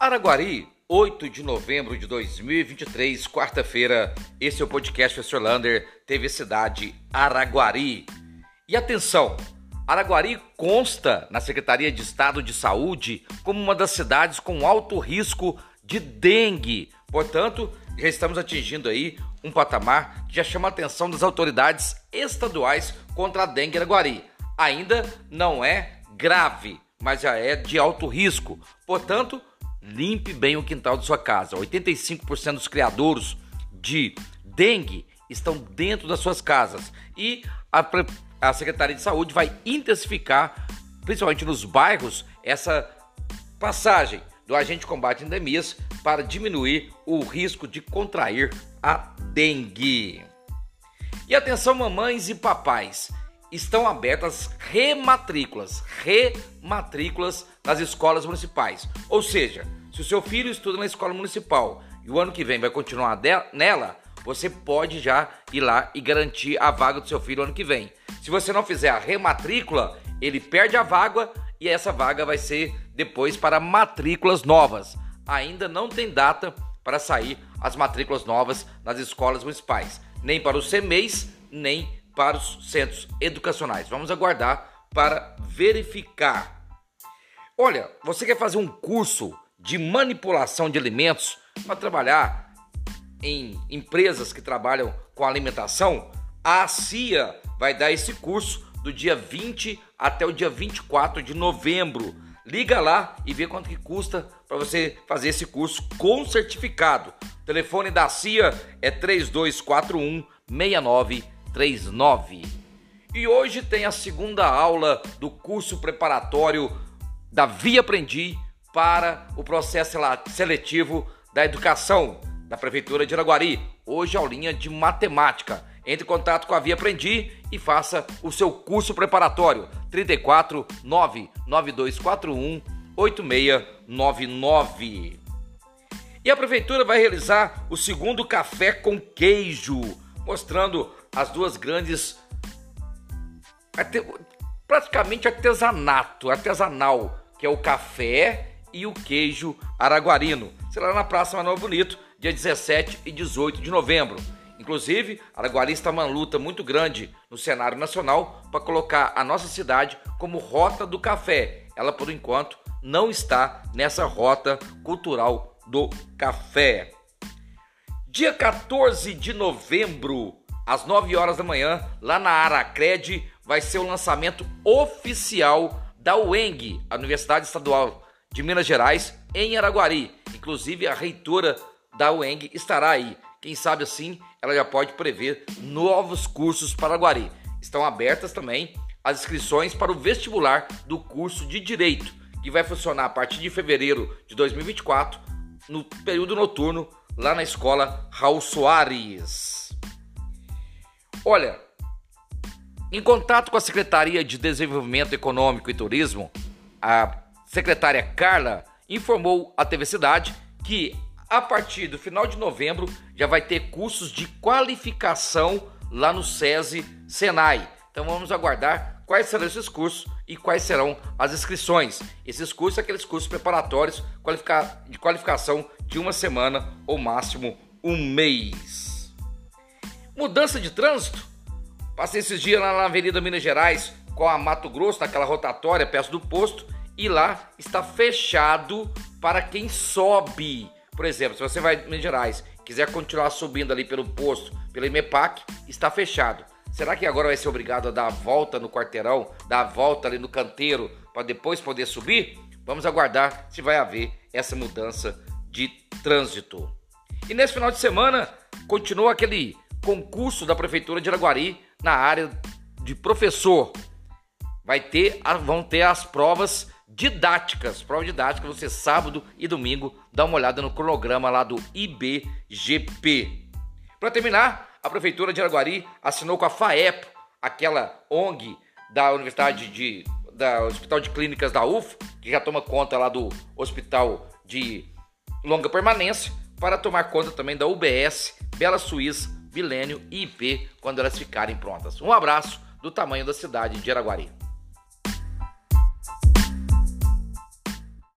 Araguari, 8 de novembro de 2023, quarta-feira. Esse é o podcast Professor Lander, TV Cidade Araguari. E atenção, Araguari consta na Secretaria de Estado de Saúde como uma das cidades com alto risco de dengue. Portanto, já estamos atingindo aí um patamar que já chama a atenção das autoridades estaduais contra a dengue Araguari. Ainda não é grave, mas já é de alto risco. Portanto, limpe bem o quintal de sua casa. 85% dos criadouros de dengue estão dentro das suas casas e a, a Secretaria de Saúde vai intensificar, principalmente nos bairros, essa passagem do agente de combate a endemias para diminuir o risco de contrair a dengue. E atenção, mamães e papais, estão abertas rematrículas, rematrículas nas escolas municipais. Ou seja, se o seu filho estuda na escola municipal e o ano que vem vai continuar nela, você pode já ir lá e garantir a vaga do seu filho ano que vem. Se você não fizer a rematrícula, ele perde a vaga e essa vaga vai ser depois para matrículas novas. Ainda não tem data para sair as matrículas novas nas escolas municipais, nem para os CMEs, nem para os centros educacionais. Vamos aguardar para verificar. Olha, você quer fazer um curso de manipulação de alimentos para trabalhar em empresas que trabalham com alimentação, a CIA vai dar esse curso do dia 20 até o dia 24 de novembro. Liga lá e vê quanto que custa para você fazer esse curso com certificado. O telefone da CIA é 3241 6939. E hoje tem a segunda aula do curso preparatório da Via Aprendi para o processo seletivo da educação da Prefeitura de Araguari. Hoje, aulinha de matemática. Entre em contato com a Via Aprendi e faça o seu curso preparatório. 34 99241 8699. E a Prefeitura vai realizar o segundo café com queijo, mostrando as duas grandes. praticamente artesanato, artesanal, que é o café e o queijo araguarino. Será na Praça Manuel Bonito, dia 17 e 18 de novembro. Inclusive, Araguari está uma luta muito grande no cenário nacional para colocar a nossa cidade como rota do café. Ela, por enquanto, não está nessa rota cultural do café. Dia 14 de novembro, às 9 horas da manhã, lá na Aracred, vai ser o lançamento oficial da UENG, a Universidade Estadual de Minas Gerais, em Araguari. Inclusive, a reitora da UENG estará aí. Quem sabe assim, ela já pode prever novos cursos para Araguari. Estão abertas também as inscrições para o vestibular do curso de Direito, que vai funcionar a partir de fevereiro de 2024, no período noturno, lá na escola Raul Soares. Olha, em contato com a Secretaria de Desenvolvimento Econômico e Turismo, a secretária Carla informou à TV Cidade que a partir do final de novembro já vai ter cursos de qualificação lá no SESI Senai. Então vamos aguardar quais serão esses cursos e quais serão as inscrições. Esses cursos são aqueles cursos preparatórios de qualificação de uma semana ou máximo um mês. Mudança de trânsito? Passei esses dias lá na Avenida Minas Gerais com a Mato Grosso, naquela rotatória perto do posto e lá está fechado para quem sobe. Por exemplo, se você vai em Minas Gerais, quiser continuar subindo ali pelo posto, pelo IMEPAC, está fechado. Será que agora vai ser obrigado a dar a volta no quarteirão, dar a volta ali no canteiro para depois poder subir? Vamos aguardar se vai haver essa mudança de trânsito. E nesse final de semana continua aquele concurso da prefeitura de Araguari na área de professor. Vai ter, vão ter as provas didáticas, prova didática, você sábado e domingo dá uma olhada no cronograma lá do IBGP. Para terminar, a prefeitura de Araguari assinou com a FAEP, aquela ONG da Universidade de da Hospital de Clínicas da UF, que já toma conta lá do Hospital de Longa Permanência, para tomar conta também da UBS, Bela Suíça, Milênio e IP quando elas ficarem prontas. Um abraço do tamanho da cidade de Araguari.